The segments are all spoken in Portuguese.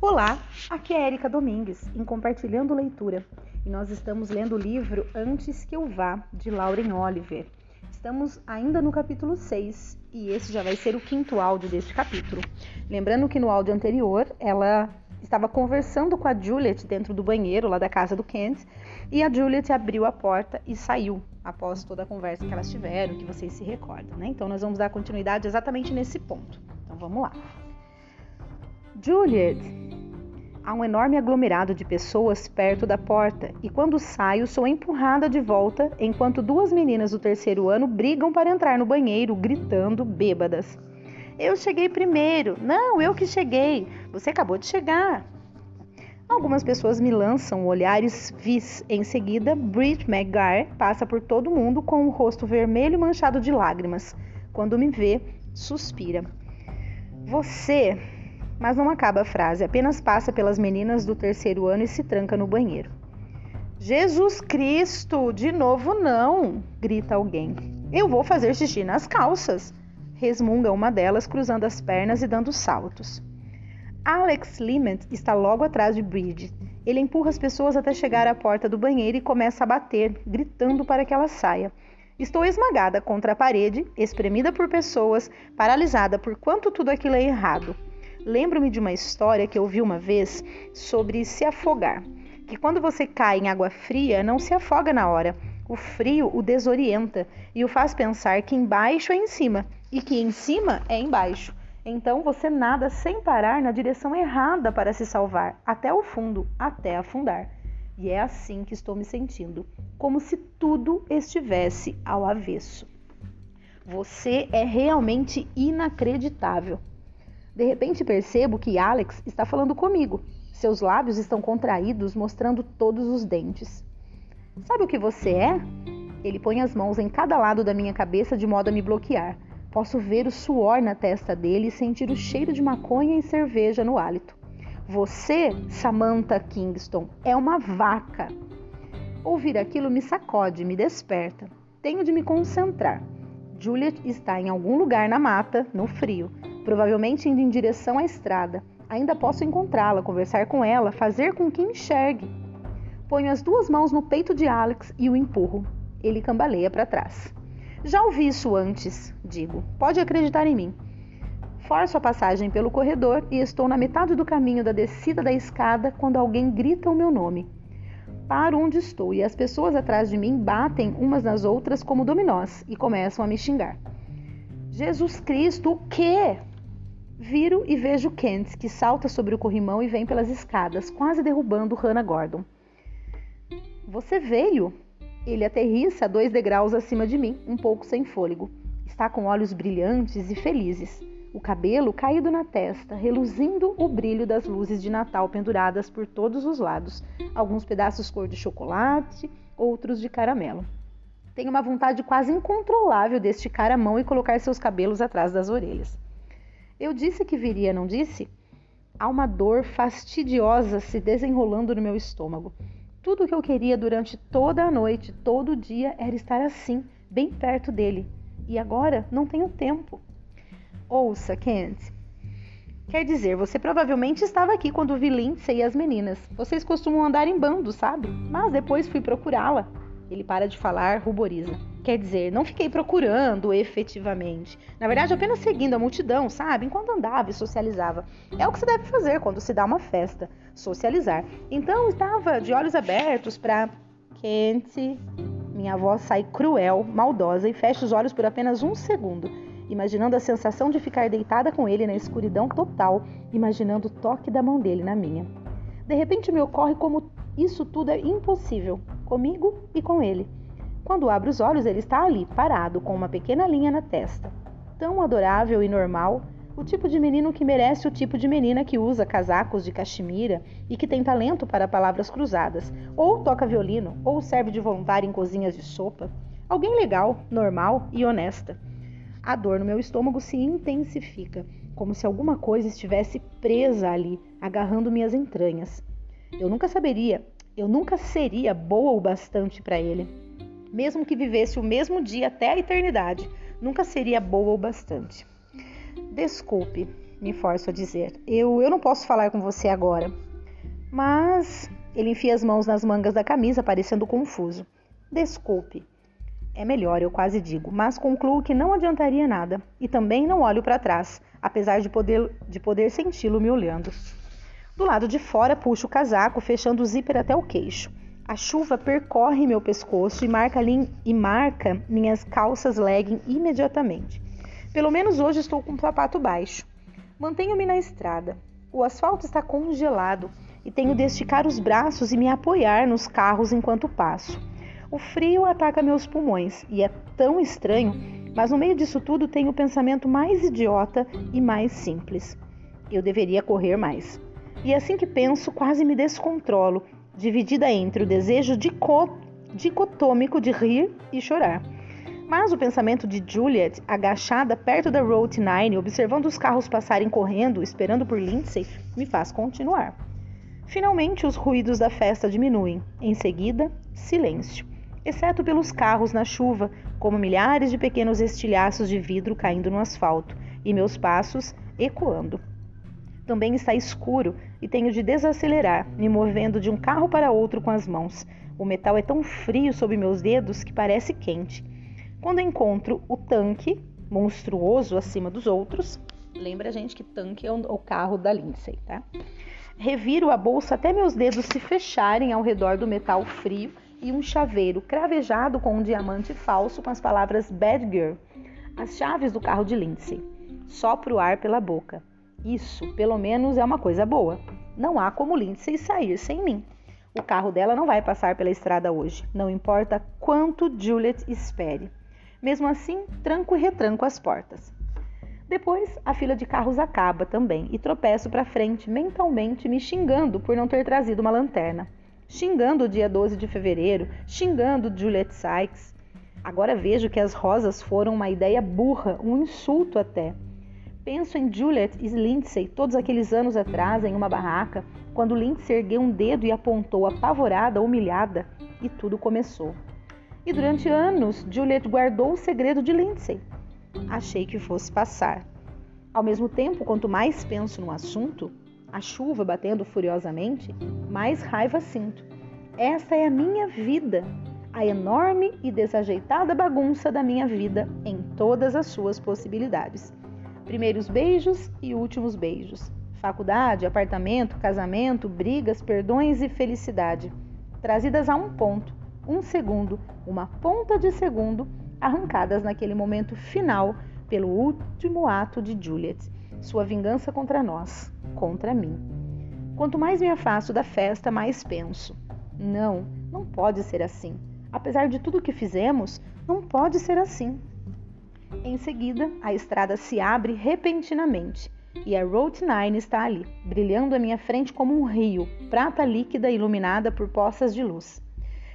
Olá, aqui é Erika Domingues, em Compartilhando Leitura, e nós estamos lendo o livro Antes que eu vá, de Lauren Oliver. Estamos ainda no capítulo 6 e esse já vai ser o quinto áudio deste capítulo. Lembrando que no áudio anterior ela estava conversando com a Juliet dentro do banheiro lá da casa do Kent e a Juliet abriu a porta e saiu após toda a conversa que elas tiveram, que vocês se recordam, né? Então nós vamos dar continuidade exatamente nesse ponto. Então vamos lá. Juliet, há um enorme aglomerado de pessoas perto da porta e quando saio sou empurrada de volta enquanto duas meninas do terceiro ano brigam para entrar no banheiro gritando bêbadas. Eu cheguei primeiro. Não, eu que cheguei. Você acabou de chegar. Algumas pessoas me lançam olhares vis. Em seguida, Brit McGuire passa por todo mundo com o rosto vermelho manchado de lágrimas. Quando me vê, suspira. Você. Mas não acaba a frase, apenas passa pelas meninas do terceiro ano e se tranca no banheiro. Jesus Cristo, de novo não! grita alguém. Eu vou fazer xixi nas calças resmunga uma delas, cruzando as pernas e dando saltos. Alex Lement está logo atrás de Bridget. Ele empurra as pessoas até chegar à porta do banheiro e começa a bater, gritando para que ela saia. Estou esmagada contra a parede, espremida por pessoas, paralisada por quanto tudo aquilo é errado. Lembro-me de uma história que ouvi uma vez sobre se afogar. Que quando você cai em água fria, não se afoga na hora. O frio o desorienta e o faz pensar que embaixo é em cima e que em cima é embaixo. Então você nada sem parar na direção errada para se salvar, até o fundo, até afundar. E é assim que estou me sentindo, como se tudo estivesse ao avesso. Você é realmente inacreditável. De repente percebo que Alex está falando comigo. Seus lábios estão contraídos, mostrando todos os dentes. Sabe o que você é? Ele põe as mãos em cada lado da minha cabeça de modo a me bloquear. Posso ver o suor na testa dele e sentir o cheiro de maconha e cerveja no hálito. Você, Samantha Kingston, é uma vaca. Ouvir aquilo me sacode, me desperta. Tenho de me concentrar. Juliet está em algum lugar na mata, no frio, provavelmente indo em direção à estrada. Ainda posso encontrá-la, conversar com ela, fazer com que enxergue. Ponho as duas mãos no peito de Alex e o empurro. Ele cambaleia para trás. Já ouvi isso antes, digo. Pode acreditar em mim. Forço a passagem pelo corredor e estou na metade do caminho da descida da escada quando alguém grita o meu nome. Paro onde estou e as pessoas atrás de mim batem umas nas outras como dominós e começam a me xingar. Jesus Cristo, o quê? Viro e vejo Kent, que salta sobre o corrimão e vem pelas escadas, quase derrubando Hannah Gordon. Você veio? Ele aterrissa dois degraus acima de mim, um pouco sem fôlego. Está com olhos brilhantes e felizes, o cabelo caído na testa, reluzindo o brilho das luzes de Natal penduradas por todos os lados, alguns pedaços cor de chocolate, outros de caramelo. Tenho uma vontade quase incontrolável de esticar a mão e colocar seus cabelos atrás das orelhas. Eu disse que viria, não disse? Há uma dor fastidiosa se desenrolando no meu estômago. Tudo o que eu queria durante toda a noite, todo o dia, era estar assim, bem perto dele. E agora não tenho tempo. Ouça, Kent. Quer dizer, você provavelmente estava aqui quando vi Lindsay e as meninas. Vocês costumam andar em bando, sabe? Mas depois fui procurá-la. Ele para de falar, ruboriza. Quer dizer, não fiquei procurando efetivamente. Na verdade, apenas seguindo a multidão, sabe? Enquanto andava e socializava. É o que se deve fazer quando se dá uma festa: socializar. Então, estava de olhos abertos para Kent. Minha avó sai cruel, maldosa e fecha os olhos por apenas um segundo, imaginando a sensação de ficar deitada com ele na escuridão total, imaginando o toque da mão dele na minha. De repente me ocorre como isso tudo é impossível, comigo e com ele. Quando abro os olhos, ele está ali, parado, com uma pequena linha na testa. Tão adorável e normal, o tipo de menino que merece o tipo de menina que usa casacos de cachemira e que tem talento para palavras cruzadas, ou toca violino, ou serve de voluntário em cozinhas de sopa. Alguém legal, normal e honesta. A dor no meu estômago se intensifica, como se alguma coisa estivesse presa ali, agarrando minhas entranhas. Eu nunca saberia, eu nunca seria boa o bastante para ele. Mesmo que vivesse o mesmo dia até a eternidade, nunca seria boa o bastante. Desculpe, Me forço a dizer. Eu, eu não posso falar com você agora. Mas ele enfia as mãos nas mangas da camisa, parecendo confuso. Desculpe. É melhor, eu quase digo, mas concluo que não adiantaria nada. E também não olho para trás, apesar de poder, de poder senti-lo me olhando. Do lado de fora, puxo o casaco, fechando o zíper até o queixo. A chuva percorre meu pescoço e marca, e marca minhas calças legging imediatamente. Pelo menos hoje estou com o sapato baixo. Mantenho-me na estrada. O asfalto está congelado e tenho de esticar os braços e me apoiar nos carros enquanto passo. O frio ataca meus pulmões e é tão estranho, mas no meio disso tudo tenho o pensamento mais idiota e mais simples. Eu deveria correr mais. E assim que penso, quase me descontrolo, dividida entre o desejo dicotômico de rir e chorar. Mas o pensamento de Juliet, agachada perto da Route 9, observando os carros passarem correndo, esperando por Lindsay, me faz continuar. Finalmente, os ruídos da festa diminuem. Em seguida, silêncio exceto pelos carros na chuva, como milhares de pequenos estilhaços de vidro caindo no asfalto, e meus passos ecoando. Também está escuro e tenho de desacelerar, me movendo de um carro para outro com as mãos. O metal é tão frio sob meus dedos que parece quente. Quando encontro o tanque, monstruoso acima dos outros, lembra a gente que tanque é o carro da Lindsay, tá? Reviro a bolsa até meus dedos se fecharem ao redor do metal frio e um chaveiro cravejado com um diamante falso com as palavras Bad Girl, as chaves do carro de Lindsay. Sopra o ar pela boca. Isso, pelo menos, é uma coisa boa. Não há como Lindsay sair sem mim. O carro dela não vai passar pela estrada hoje, não importa quanto Juliet espere. Mesmo assim, tranco e retranco as portas. Depois, a fila de carros acaba também e tropeço para frente, mentalmente me xingando por não ter trazido uma lanterna xingando o dia 12 de fevereiro, xingando Juliet Sykes. Agora vejo que as rosas foram uma ideia burra, um insulto até. Penso em Juliet e Lindsay todos aqueles anos atrás em uma barraca, quando Lindsay ergueu um dedo e apontou apavorada, humilhada, e tudo começou. E durante anos, Juliet guardou o segredo de Lindsay. Achei que fosse passar. Ao mesmo tempo, quanto mais penso no assunto, a chuva batendo furiosamente, mais raiva sinto. Essa é a minha vida, a enorme e desajeitada bagunça da minha vida em todas as suas possibilidades. Primeiros beijos e últimos beijos. Faculdade, apartamento, casamento, brigas, perdões e felicidade. Trazidas a um ponto, um segundo, uma ponta de segundo, arrancadas naquele momento final pelo último ato de Juliet sua vingança contra nós, contra mim. Quanto mais me afasto da festa, mais penso: não, não pode ser assim. Apesar de tudo que fizemos, não pode ser assim. Em seguida, a estrada se abre repentinamente e a Route 9 está ali, brilhando à minha frente como um rio, prata líquida iluminada por poças de luz.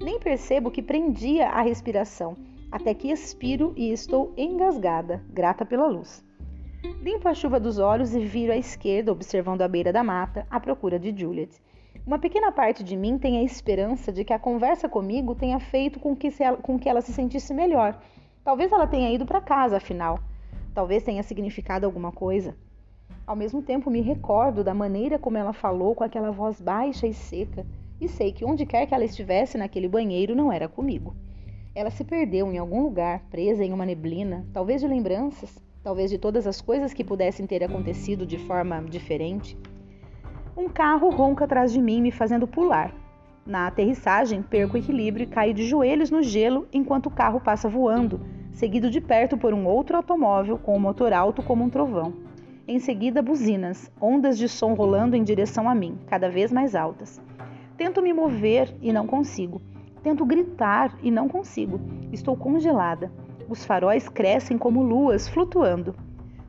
Nem percebo que prendia a respiração, até que expiro e estou engasgada, grata pela luz. Limpo a chuva dos olhos e viro à esquerda, observando a beira da mata, à procura de Juliet. Uma pequena parte de mim tem a esperança de que a conversa comigo tenha feito com que, ela, com que ela se sentisse melhor. Talvez ela tenha ido para casa, afinal. Talvez tenha significado alguma coisa. Ao mesmo tempo, me recordo da maneira como ela falou com aquela voz baixa e seca, e sei que onde quer que ela estivesse naquele banheiro não era comigo. Ela se perdeu em algum lugar, presa em uma neblina, talvez de lembranças, talvez de todas as coisas que pudessem ter acontecido de forma diferente. Um carro ronca atrás de mim, me fazendo pular. Na aterrissagem, perco o equilíbrio e caio de joelhos no gelo enquanto o carro passa voando, seguido de perto por um outro automóvel com o um motor alto como um trovão. Em seguida, buzinas, ondas de som rolando em direção a mim, cada vez mais altas. Tento me mover e não consigo. Tento gritar e não consigo. Estou congelada. Os faróis crescem como luas flutuando.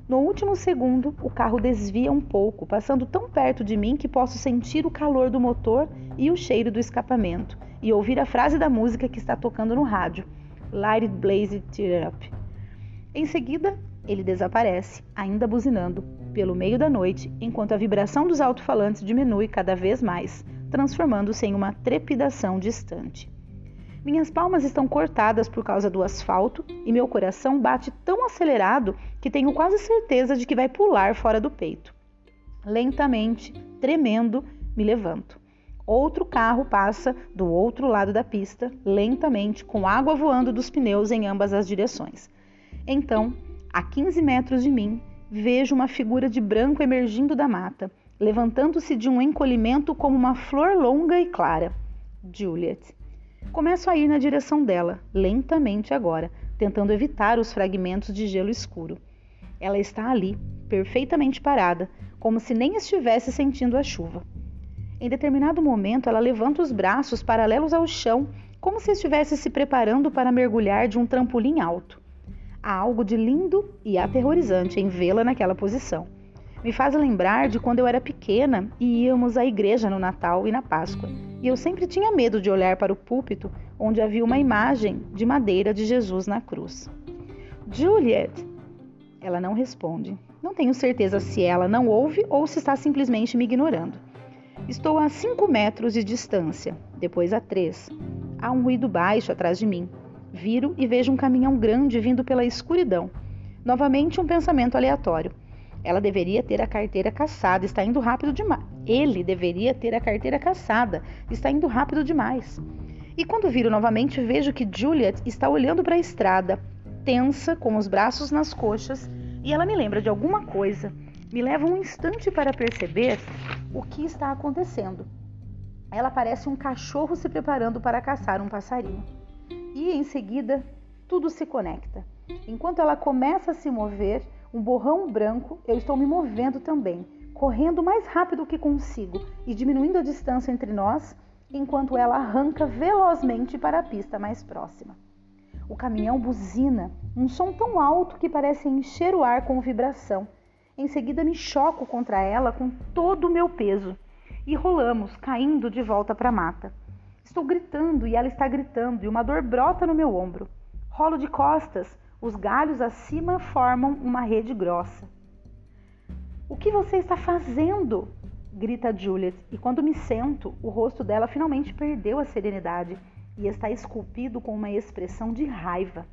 No último segundo, o carro desvia um pouco, passando tão perto de mim que posso sentir o calor do motor e o cheiro do escapamento, e ouvir a frase da música que está tocando no rádio: Light it blaze it up. Em seguida, ele desaparece, ainda buzinando, pelo meio da noite, enquanto a vibração dos alto-falantes diminui cada vez mais, transformando-se em uma trepidação distante. Minhas palmas estão cortadas por causa do asfalto e meu coração bate tão acelerado que tenho quase certeza de que vai pular fora do peito. Lentamente, tremendo, me levanto. Outro carro passa do outro lado da pista, lentamente, com água voando dos pneus em ambas as direções. Então, a 15 metros de mim, vejo uma figura de branco emergindo da mata, levantando-se de um encolhimento como uma flor longa e clara. Juliet. Começo a ir na direção dela, lentamente agora, tentando evitar os fragmentos de gelo escuro. Ela está ali, perfeitamente parada, como se nem estivesse sentindo a chuva. Em determinado momento, ela levanta os braços paralelos ao chão, como se estivesse se preparando para mergulhar de um trampolim alto. Há algo de lindo e aterrorizante em vê-la naquela posição. Me faz lembrar de quando eu era pequena e íamos à igreja no Natal e na Páscoa, e eu sempre tinha medo de olhar para o púlpito onde havia uma imagem de madeira de Jesus na cruz. Juliet! Ela não responde. Não tenho certeza se ela não ouve ou se está simplesmente me ignorando. Estou a cinco metros de distância, depois a três. Há um ruído baixo atrás de mim. Viro e vejo um caminhão grande vindo pela escuridão. Novamente um pensamento aleatório. Ela deveria ter a carteira caçada, está indo rápido demais. Ele deveria ter a carteira caçada, está indo rápido demais. E quando viro novamente, vejo que Juliet está olhando para a estrada, tensa, com os braços nas coxas, e ela me lembra de alguma coisa. Me leva um instante para perceber o que está acontecendo. Ela parece um cachorro se preparando para caçar um passarinho. E em seguida, tudo se conecta. Enquanto ela começa a se mover, um borrão branco, eu estou me movendo também, correndo mais rápido que consigo e diminuindo a distância entre nós, enquanto ela arranca velozmente para a pista mais próxima. O caminhão buzina, um som tão alto que parece encher o ar com vibração. Em seguida, me choco contra ela com todo o meu peso e rolamos, caindo de volta para a mata. Estou gritando e ela está gritando, e uma dor brota no meu ombro. Rolo de costas, os galhos acima formam uma rede grossa. O que você está fazendo? grita Juliet, e quando me sento, o rosto dela finalmente perdeu a serenidade e está esculpido com uma expressão de raiva.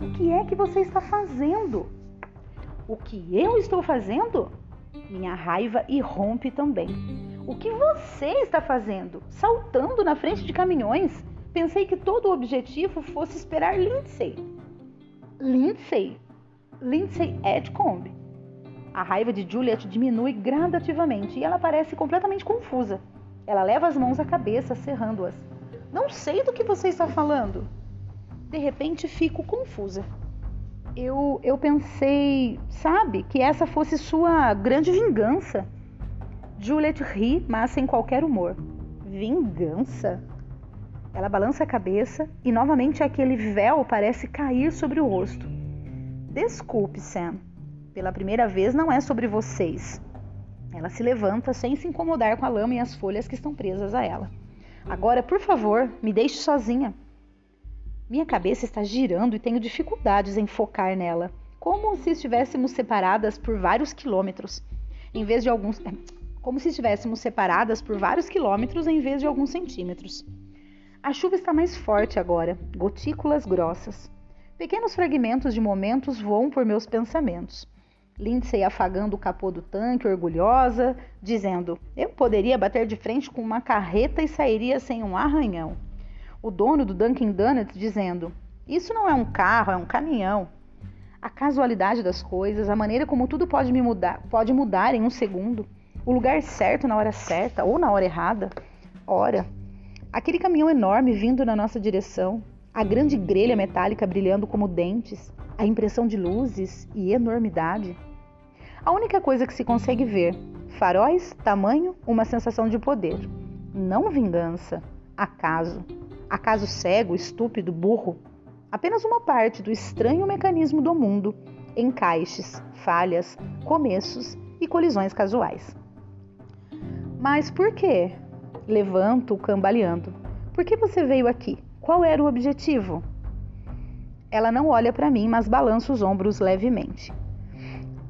O que é que você está fazendo? O que eu estou fazendo? Minha raiva irrompe também. O que você está fazendo? Saltando na frente de caminhões? Pensei que todo o objetivo fosse esperar Lindsay. Lindsay. Lindsay Edcombe. A raiva de Juliet diminui gradativamente e ela parece completamente confusa. Ela leva as mãos à cabeça, cerrando-as. Não sei do que você está falando. De repente fico confusa. Eu, eu pensei, sabe, que essa fosse sua grande vingança. Juliet ri, mas sem qualquer humor. Vingança? Ela balança a cabeça e novamente aquele véu parece cair sobre o rosto. Desculpe, Sam. Pela primeira vez não é sobre vocês. Ela se levanta sem se incomodar com a lama e as folhas que estão presas a ela. Agora, por favor, me deixe sozinha. Minha cabeça está girando e tenho dificuldades em focar nela, como se estivéssemos separadas por vários quilômetros, em vez de alguns, como se estivéssemos separadas por vários quilômetros em vez de alguns centímetros. A chuva está mais forte agora, gotículas grossas. Pequenos fragmentos de momentos voam por meus pensamentos. Lindsay afagando o capô do tanque, orgulhosa, dizendo: Eu poderia bater de frente com uma carreta e sairia sem um arranhão. O dono do Dunkin' Donuts dizendo: Isso não é um carro, é um caminhão. A casualidade das coisas, a maneira como tudo pode me mudar, pode mudar em um segundo, o lugar certo na hora certa ou na hora errada. Ora, Aquele caminhão enorme vindo na nossa direção, a grande grelha metálica brilhando como dentes, a impressão de luzes e enormidade. A única coisa que se consegue ver: faróis, tamanho, uma sensação de poder. Não vingança, acaso. Acaso cego, estúpido, burro. Apenas uma parte do estranho mecanismo do mundo, encaixes, falhas, começos e colisões casuais. Mas por quê? Levanto, cambaleando. Por que você veio aqui? Qual era o objetivo? Ela não olha para mim, mas balança os ombros levemente.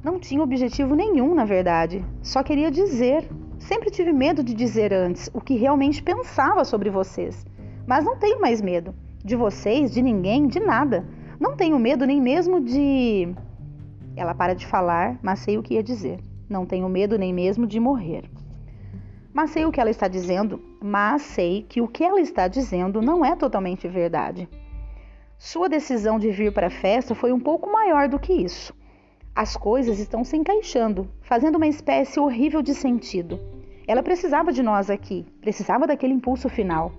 Não tinha objetivo nenhum, na verdade. Só queria dizer. Sempre tive medo de dizer antes o que realmente pensava sobre vocês. Mas não tenho mais medo de vocês, de ninguém, de nada. Não tenho medo nem mesmo de. Ela para de falar, mas sei o que ia dizer. Não tenho medo nem mesmo de morrer. Mas sei o que ela está dizendo, mas sei que o que ela está dizendo não é totalmente verdade. Sua decisão de vir para a festa foi um pouco maior do que isso. As coisas estão se encaixando, fazendo uma espécie horrível de sentido. Ela precisava de nós aqui, precisava daquele impulso final.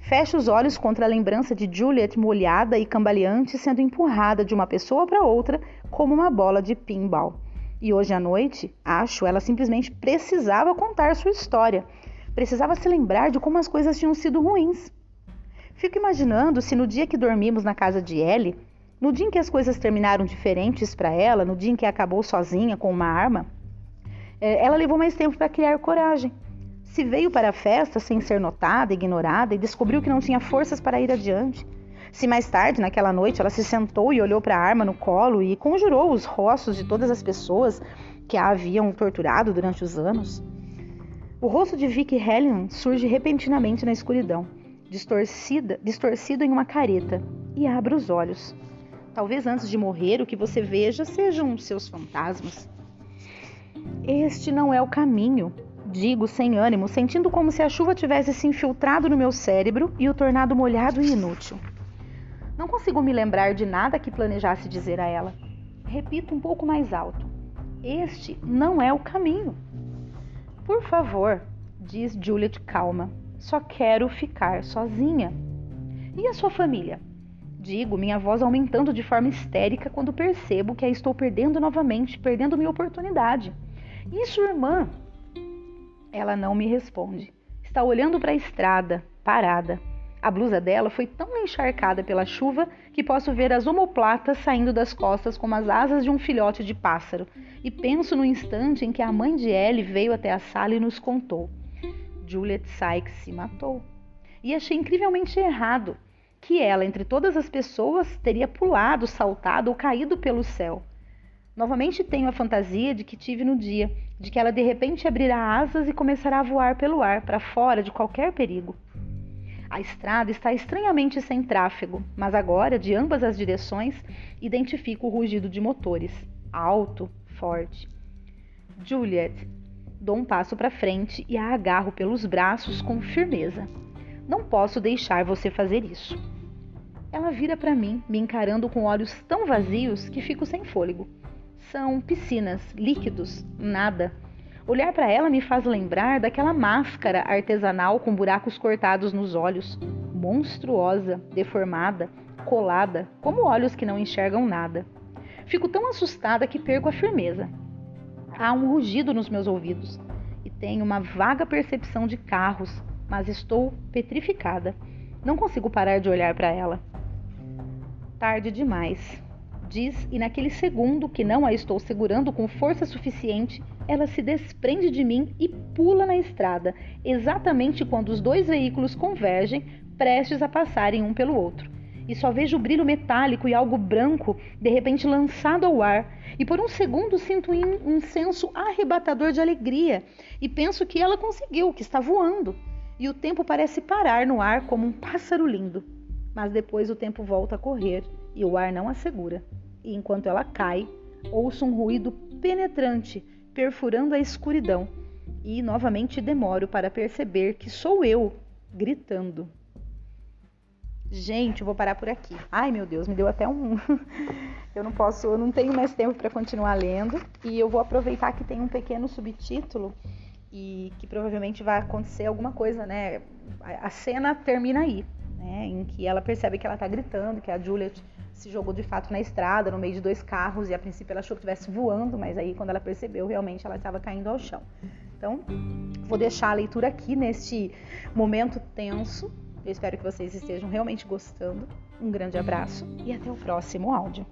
Fecha os olhos contra a lembrança de Juliet molhada e cambaleante sendo empurrada de uma pessoa para outra como uma bola de pinball. E hoje à noite, acho, ela simplesmente precisava contar sua história. Precisava se lembrar de como as coisas tinham sido ruins. Fico imaginando se no dia que dormimos na casa de Ellie, no dia em que as coisas terminaram diferentes para ela, no dia em que acabou sozinha com uma arma, é, ela levou mais tempo para criar coragem. Se veio para a festa sem ser notada, ignorada e descobriu que não tinha forças para ir adiante. Se mais tarde, naquela noite, ela se sentou e olhou para a arma no colo e conjurou os rostos de todas as pessoas que a haviam torturado durante os anos. O rosto de Vicky Hellion surge repentinamente na escuridão distorcida, distorcido em uma careta, e abra os olhos. Talvez antes de morrer o que você veja sejam seus fantasmas. Este não é o caminho, digo sem ânimo, sentindo como se a chuva tivesse se infiltrado no meu cérebro e o tornado molhado e inútil. Não consigo me lembrar de nada que planejasse dizer a ela. Repito um pouco mais alto: Este não é o caminho. Por favor, diz Juliet calma. Só quero ficar sozinha. E a sua família? Digo, minha voz aumentando de forma histérica quando percebo que a estou perdendo novamente, perdendo minha oportunidade. E sua irmã? Ela não me responde. Está olhando para a estrada, parada. A blusa dela foi tão encharcada pela chuva que posso ver as omoplatas saindo das costas como as asas de um filhote de pássaro. E penso no instante em que a mãe de Ellie veio até a sala e nos contou. Juliet Sykes se matou. E achei incrivelmente errado que ela, entre todas as pessoas, teria pulado, saltado ou caído pelo céu. Novamente tenho a fantasia de que tive no dia, de que ela de repente abrirá asas e começará a voar pelo ar, para fora de qualquer perigo. A estrada está estranhamente sem tráfego, mas agora, de ambas as direções, identifico o rugido de motores, alto, forte. Juliet, Dou um passo para frente e a agarro pelos braços com firmeza. Não posso deixar você fazer isso. Ela vira para mim, me encarando com olhos tão vazios que fico sem fôlego. São piscinas, líquidos, nada. Olhar para ela me faz lembrar daquela máscara artesanal com buracos cortados nos olhos, monstruosa, deformada, colada, como olhos que não enxergam nada. Fico tão assustada que perco a firmeza. Há um rugido nos meus ouvidos e tenho uma vaga percepção de carros, mas estou petrificada. Não consigo parar de olhar para ela. Tarde demais, diz, e naquele segundo que não a estou segurando com força suficiente, ela se desprende de mim e pula na estrada, exatamente quando os dois veículos convergem, prestes a passarem um pelo outro e só vejo o brilho metálico e algo branco de repente lançado ao ar. E por um segundo sinto um senso arrebatador de alegria e penso que ela conseguiu, que está voando. E o tempo parece parar no ar como um pássaro lindo. Mas depois o tempo volta a correr e o ar não a segura. E enquanto ela cai, ouço um ruído penetrante perfurando a escuridão. E novamente demoro para perceber que sou eu gritando. Gente, eu vou parar por aqui. Ai, meu Deus, me deu até um. eu não posso, eu não tenho mais tempo para continuar lendo. E eu vou aproveitar que tem um pequeno subtítulo e que provavelmente vai acontecer alguma coisa, né? A cena termina aí, né? Em que ela percebe que ela tá gritando, que a Juliet se jogou de fato na estrada, no meio de dois carros, e a princípio ela achou que estivesse voando, mas aí quando ela percebeu, realmente ela estava caindo ao chão. Então, vou deixar a leitura aqui neste momento tenso eu espero que vocês estejam realmente gostando. Um grande abraço e até o próximo áudio.